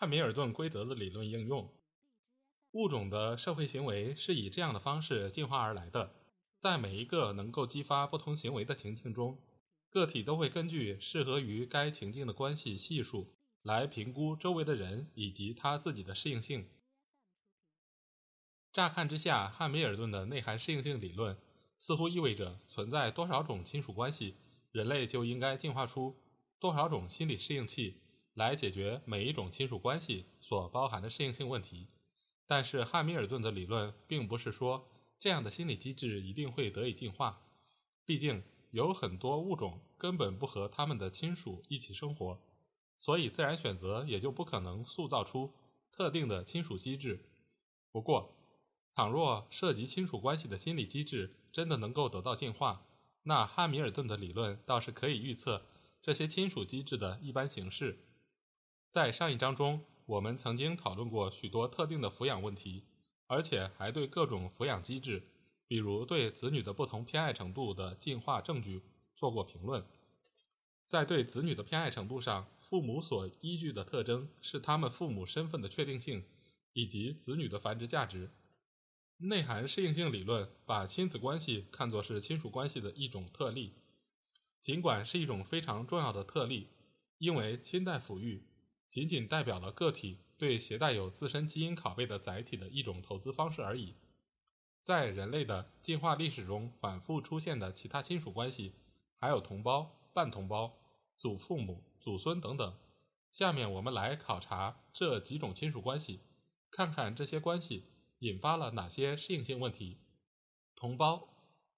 汉密尔顿规则的理论应用：物种的社会行为是以这样的方式进化而来的。在每一个能够激发不同行为的情境中，个体都会根据适合于该情境的关系系数来评估周围的人以及他自己的适应性。乍看之下，汉密尔顿的内涵适应性理论似乎意味着存在多少种亲属关系。人类就应该进化出多少种心理适应器来解决每一种亲属关系所包含的适应性问题？但是汉密尔顿的理论并不是说这样的心理机制一定会得以进化。毕竟有很多物种根本不和他们的亲属一起生活，所以自然选择也就不可能塑造出特定的亲属机制。不过，倘若涉及亲属关系的心理机制真的能够得到进化，那汉密尔顿的理论倒是可以预测这些亲属机制的一般形式。在上一章中，我们曾经讨论过许多特定的抚养问题，而且还对各种抚养机制，比如对子女的不同偏爱程度的进化证据做过评论。在对子女的偏爱程度上，父母所依据的特征是他们父母身份的确定性以及子女的繁殖价值。内涵适应性理论把亲子关系看作是亲属关系的一种特例，尽管是一种非常重要的特例，因为亲代抚育仅仅代表了个体对携带有自身基因拷贝的载体的一种投资方式而已。在人类的进化历史中反复出现的其他亲属关系，还有同胞、半同胞、祖父母、祖孙等等。下面我们来考察这几种亲属关系，看看这些关系。引发了哪些适应性问题？同胞、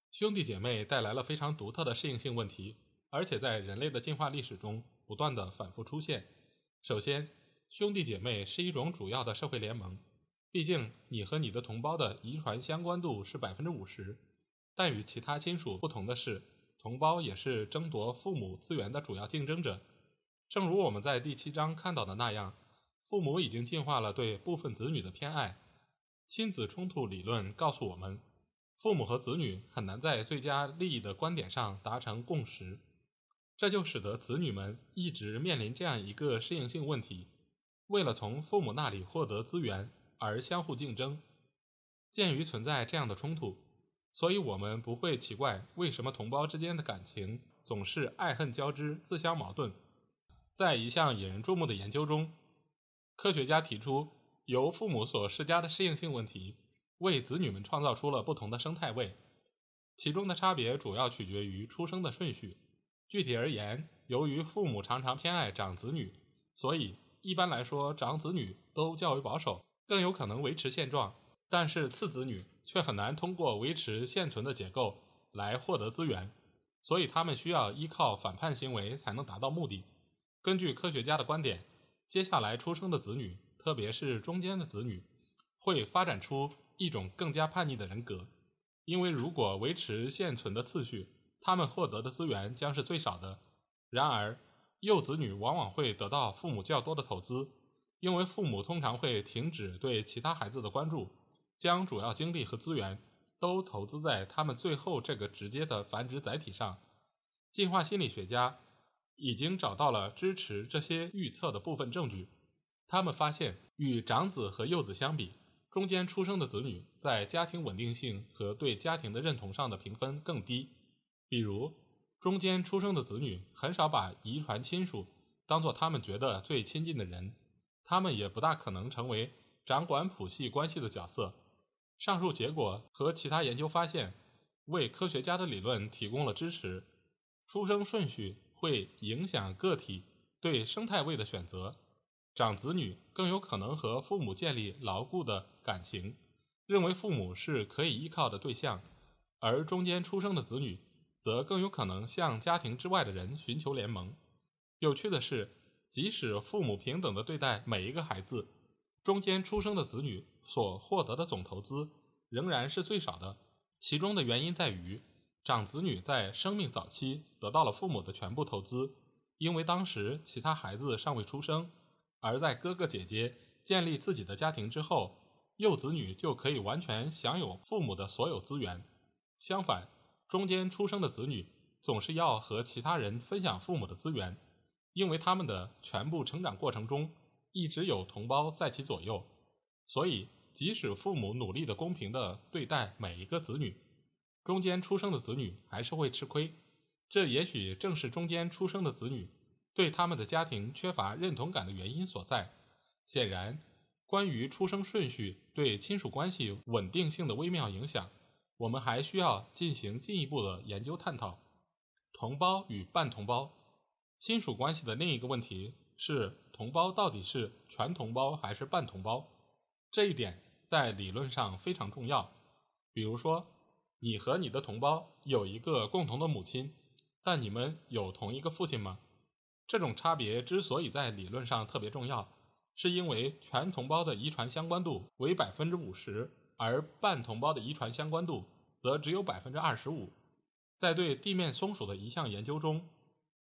兄弟姐妹带来了非常独特的适应性问题，而且在人类的进化历史中不断的反复出现。首先，兄弟姐妹是一种主要的社会联盟，毕竟你和你的同胞的遗传相关度是百分之五十。但与其他亲属不同的是，同胞也是争夺父母资源的主要竞争者。正如我们在第七章看到的那样，父母已经进化了对部分子女的偏爱。亲子冲突理论告诉我们，父母和子女很难在最佳利益的观点上达成共识，这就使得子女们一直面临这样一个适应性问题：为了从父母那里获得资源而相互竞争。鉴于存在这样的冲突，所以我们不会奇怪为什么同胞之间的感情总是爱恨交织、自相矛盾。在一项引人注目的研究中，科学家提出。由父母所施加的适应性问题，为子女们创造出了不同的生态位，其中的差别主要取决于出生的顺序。具体而言，由于父母常常偏爱长子女，所以一般来说，长子女都较为保守，更有可能维持现状。但是次子女却很难通过维持现存的结构来获得资源，所以他们需要依靠反叛行为才能达到目的。根据科学家的观点，接下来出生的子女。特别是中间的子女，会发展出一种更加叛逆的人格，因为如果维持现存的次序，他们获得的资源将是最少的。然而，幼子女往往会得到父母较多的投资，因为父母通常会停止对其他孩子的关注，将主要精力和资源都投资在他们最后这个直接的繁殖载体上。进化心理学家已经找到了支持这些预测的部分证据。他们发现，与长子和幼子相比，中间出生的子女在家庭稳定性和对家庭的认同上的评分更低。比如，中间出生的子女很少把遗传亲属当做他们觉得最亲近的人，他们也不大可能成为掌管谱系关系的角色。上述结果和其他研究发现，为科学家的理论提供了支持。出生顺序会影响个体对生态位的选择。长子女更有可能和父母建立牢固的感情，认为父母是可以依靠的对象；而中间出生的子女则更有可能向家庭之外的人寻求联盟。有趣的是，即使父母平等的对待每一个孩子，中间出生的子女所获得的总投资仍然是最少的。其中的原因在于，长子女在生命早期得到了父母的全部投资，因为当时其他孩子尚未出生；而在哥哥姐姐建立自己的家庭之后，幼子女就可以完全享有父母的所有资源。相反，中间出生的子女总是要和其他人分享父母的资源，因为他们的全部成长过程中一直有同胞在其左右，所以。即使父母努力的公平的对待每一个子女，中间出生的子女还是会吃亏。这也许正是中间出生的子女对他们的家庭缺乏认同感的原因所在。显然，关于出生顺序对亲属关系稳定性的微妙影响，我们还需要进行进一步的研究探讨。同胞与半同胞亲属关系的另一个问题是：同胞到底是全同胞还是半同胞？这一点在理论上非常重要。比如说，你和你的同胞有一个共同的母亲，但你们有同一个父亲吗？这种差别之所以在理论上特别重要，是因为全同胞的遗传相关度为百分之五十，而半同胞的遗传相关度则只有百分之二十五。在对地面松鼠的一项研究中，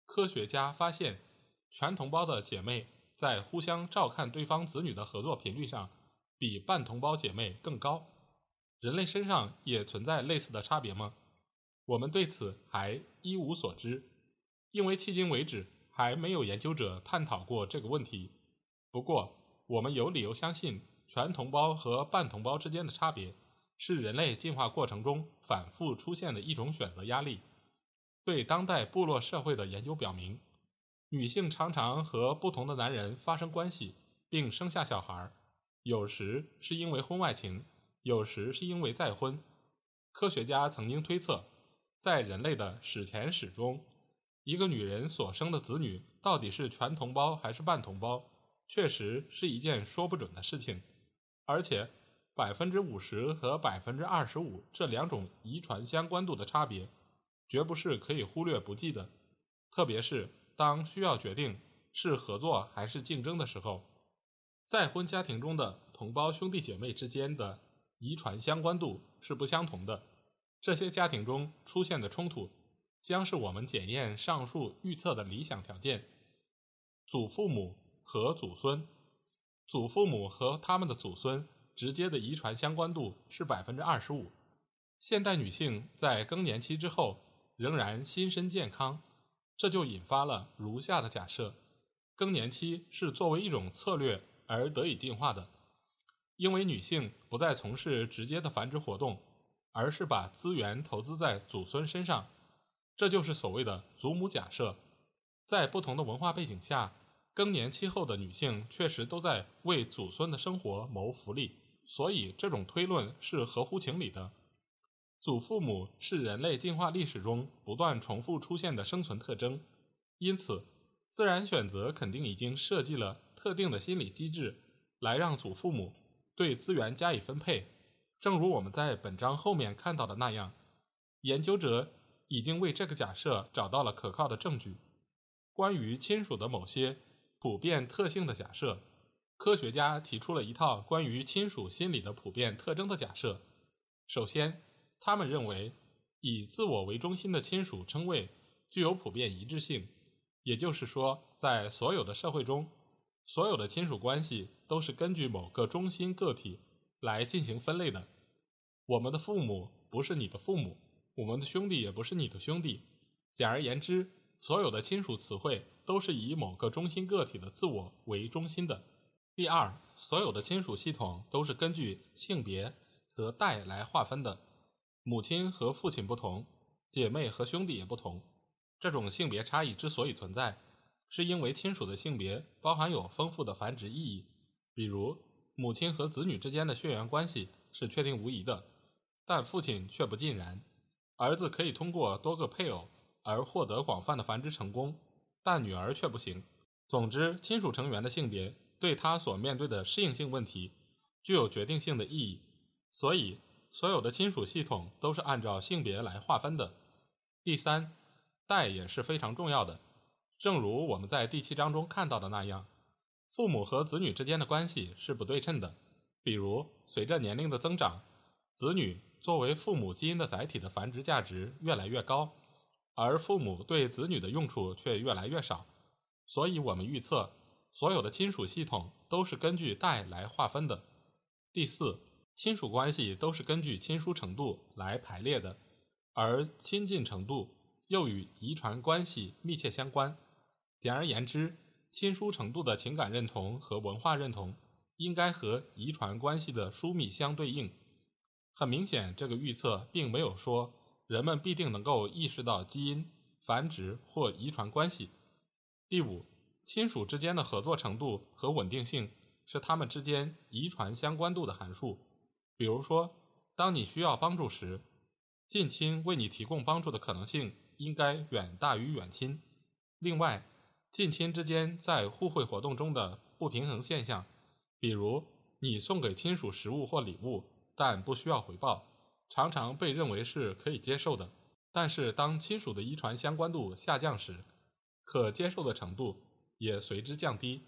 科学家发现，全同胞的姐妹在互相照看对方子女的合作频率上。比半同胞姐妹更高，人类身上也存在类似的差别吗？我们对此还一无所知，因为迄今为止还没有研究者探讨过这个问题。不过，我们有理由相信，全同胞和半同胞之间的差别是人类进化过程中反复出现的一种选择压力。对当代部落社会的研究表明，女性常常和不同的男人发生关系，并生下小孩。有时是因为婚外情，有时是因为再婚。科学家曾经推测，在人类的史前史中，一个女人所生的子女到底是全同胞还是半同胞，确实是一件说不准的事情。而且，百分之五十和百分之二十五这两种遗传相关度的差别，绝不是可以忽略不计的。特别是当需要决定是合作还是竞争的时候。再婚家庭中的同胞兄弟姐妹之间的遗传相关度是不相同的。这些家庭中出现的冲突，将是我们检验上述预测的理想条件。祖父母和祖孙，祖父母和他们的祖孙直接的遗传相关度是百分之二十五。现代女性在更年期之后仍然心身健康，这就引发了如下的假设：更年期是作为一种策略。而得以进化的，因为女性不再从事直接的繁殖活动，而是把资源投资在祖孙身上，这就是所谓的祖母假设。在不同的文化背景下，更年期后的女性确实都在为祖孙的生活谋福利，所以这种推论是合乎情理的。祖父母是人类进化历史中不断重复出现的生存特征，因此。自然选择肯定已经设计了特定的心理机制，来让祖父母对资源加以分配。正如我们在本章后面看到的那样，研究者已经为这个假设找到了可靠的证据。关于亲属的某些普遍特性的假设，科学家提出了一套关于亲属心理的普遍特征的假设。首先，他们认为以自我为中心的亲属称谓具有普遍一致性。也就是说，在所有的社会中，所有的亲属关系都是根据某个中心个体来进行分类的。我们的父母不是你的父母，我们的兄弟也不是你的兄弟。简而言之，所有的亲属词汇都是以某个中心个体的自我为中心的。第二，所有的亲属系统都是根据性别和代来划分的。母亲和父亲不同，姐妹和兄弟也不同。这种性别差异之所以存在，是因为亲属的性别包含有丰富的繁殖意义。比如，母亲和子女之间的血缘关系是确定无疑的，但父亲却不尽然。儿子可以通过多个配偶而获得广泛的繁殖成功，但女儿却不行。总之，亲属成员的性别对他所面对的适应性问题具有决定性的意义。所以，所有的亲属系统都是按照性别来划分的。第三。代也是非常重要的，正如我们在第七章中看到的那样，父母和子女之间的关系是不对称的，比如随着年龄的增长，子女作为父母基因的载体的繁殖价值越来越高，而父母对子女的用处却越来越少。所以，我们预测，所有的亲属系统都是根据代来划分的。第四，亲属关系都是根据亲疏程度来排列的，而亲近程度又与遗传关系密切相关。简而言之，亲疏程度的情感认同和文化认同，应该和遗传关系的疏密相对应。很明显，这个预测并没有说人们必定能够意识到基因、繁殖或遗传关系。第五，亲属之间的合作程度和稳定性是他们之间遗传相关度的函数。比如说，当你需要帮助时，近亲为你提供帮助的可能性应该远大于远亲。另外，近亲之间在互惠活动中的不平衡现象，比如你送给亲属食物或礼物，但不需要回报，常常被认为是可以接受的。但是当亲属的遗传相关度下降时，可接受的程度也随之降低。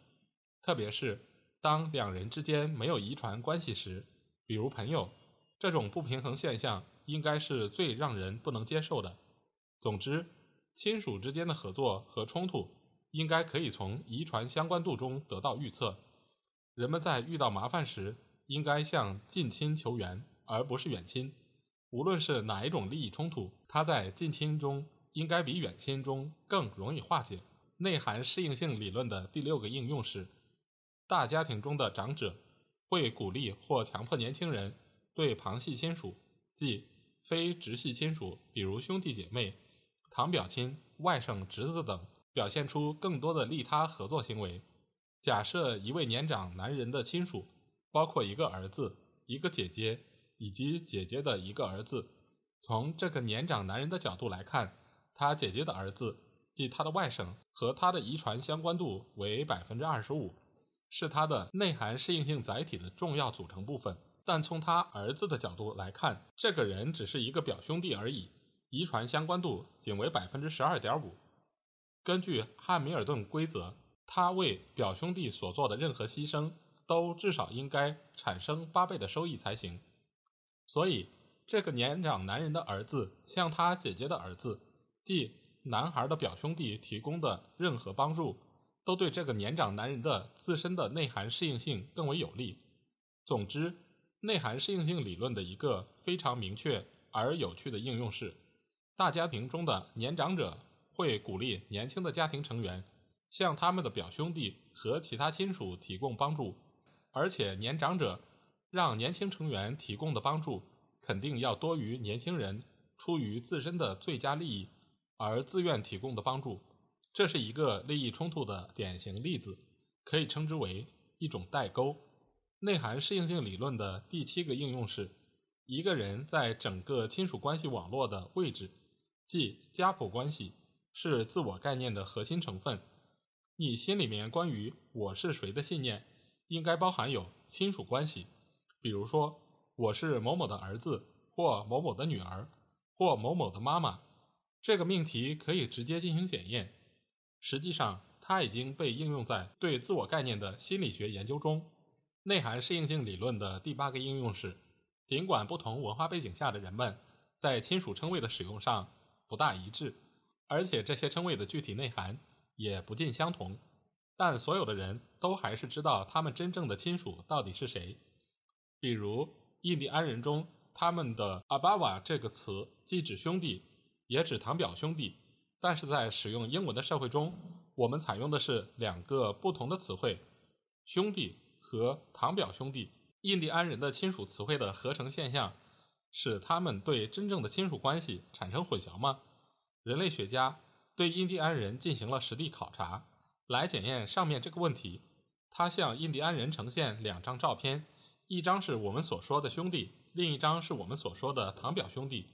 特别是当两人之间没有遗传关系时，比如朋友，这种不平衡现象应该是最让人不能接受的。总之，亲属之间的合作和冲突。应该可以从遗传相关度中得到预测。人们在遇到麻烦时，应该向近亲求援，而不是远亲。无论是哪一种利益冲突，它在近亲中应该比远亲中更容易化解。内涵适应性理论的第六个应用是：大家庭中的长者会鼓励或强迫年轻人对旁系亲属，即非直系亲属，比如兄弟姐妹、堂表亲、外甥、侄子等。表现出更多的利他合作行为。假设一位年长男人的亲属包括一个儿子、一个姐姐以及姐姐的一个儿子。从这个年长男人的角度来看，他姐姐的儿子，即他的外甥，和他的遗传相关度为百分之二十五，是他的内涵适应性载体的重要组成部分。但从他儿子的角度来看，这个人只是一个表兄弟而已，遗传相关度仅为百分之十二点五。根据汉密尔顿规则，他为表兄弟所做的任何牺牲，都至少应该产生八倍的收益才行。所以，这个年长男人的儿子向他姐姐的儿子，即男孩的表兄弟提供的任何帮助，都对这个年长男人的自身的内涵适应性更为有利。总之，内涵适应性理论的一个非常明确而有趣的应用是：大家庭中的年长者。会鼓励年轻的家庭成员向他们的表兄弟和其他亲属提供帮助，而且年长者让年轻成员提供的帮助肯定要多于年轻人出于自身的最佳利益而自愿提供的帮助。这是一个利益冲突的典型例子，可以称之为一种代沟。内涵适应性理论的第七个应用是：一个人在整个亲属关系网络的位置，即家谱关系。是自我概念的核心成分。你心里面关于我是谁的信念，应该包含有亲属关系。比如说，我是某某的儿子，或某某的女儿，或某某的妈妈。这个命题可以直接进行检验。实际上，它已经被应用在对自我概念的心理学研究中。内涵适应性理论的第八个应用是：尽管不同文化背景下的人们在亲属称谓的使用上不大一致。而且这些称谓的具体内涵也不尽相同，但所有的人都还是知道他们真正的亲属到底是谁。比如印第安人中，他们的阿巴瓦这个词既指兄弟，也指堂表兄弟，但是在使用英文的社会中，我们采用的是两个不同的词汇——兄弟和堂表兄弟。印第安人的亲属词汇的合成现象，使他们对真正的亲属关系产生混淆吗？人类学家对印第安人进行了实地考察，来检验上面这个问题。他向印第安人呈现两张照片，一张是我们所说的兄弟，另一张是我们所说的堂表兄弟。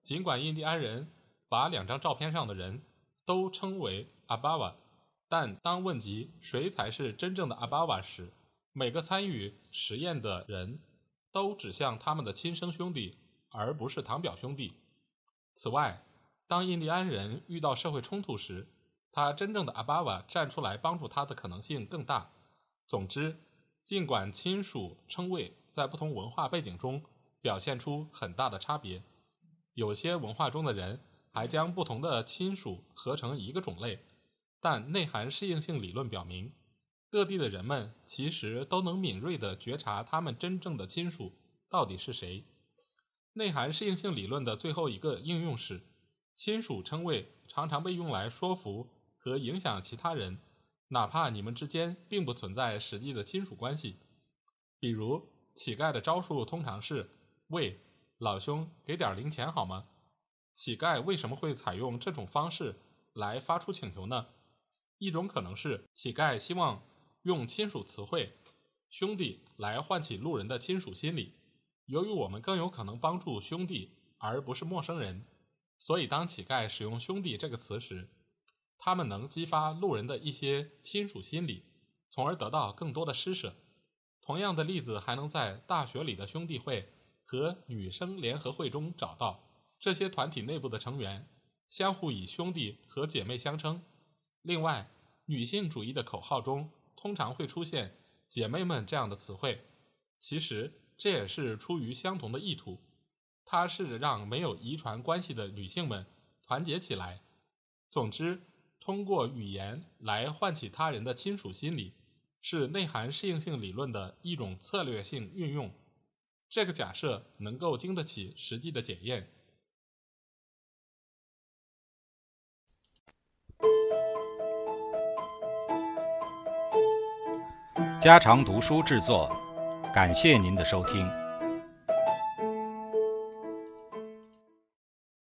尽管印第安人把两张照片上的人都称为阿巴瓦，但当问及谁才是真正的阿巴瓦时，每个参与实验的人都指向他们的亲生兄弟，而不是堂表兄弟。此外，当印第安人遇到社会冲突时，他真正的阿巴瓦站出来帮助他的可能性更大。总之，尽管亲属称谓在不同文化背景中表现出很大的差别，有些文化中的人还将不同的亲属合成一个种类，但内涵适应性理论表明，各地的人们其实都能敏锐地觉察他们真正的亲属到底是谁。内涵适应性理论的最后一个应用是，亲属称谓常常被用来说服和影响其他人。哪怕你们之间并不存在实际的亲属关系，比如乞丐的招数通常是：“喂，老兄，给点零钱好吗？”乞丐为什么会采用这种方式来发出请求呢？一种可能是乞丐希望用亲属词汇“兄弟”来唤起路人的亲属心理。由于我们更有可能帮助兄弟而不是陌生人，所以当乞丐使用“兄弟”这个词时，他们能激发路人的一些亲属心理，从而得到更多的施舍。同样的例子还能在大学里的兄弟会和女生联合会中找到。这些团体内部的成员相互以兄弟和姐妹相称。另外，女性主义的口号中通常会出现“姐妹们”这样的词汇。其实这也是出于相同的意图，它是让没有遗传关系的女性们团结起来。总之。通过语言来唤起他人的亲属心理，是内涵适应性理论的一种策略性运用。这个假设能够经得起实际的检验。家常读书制作，感谢您的收听。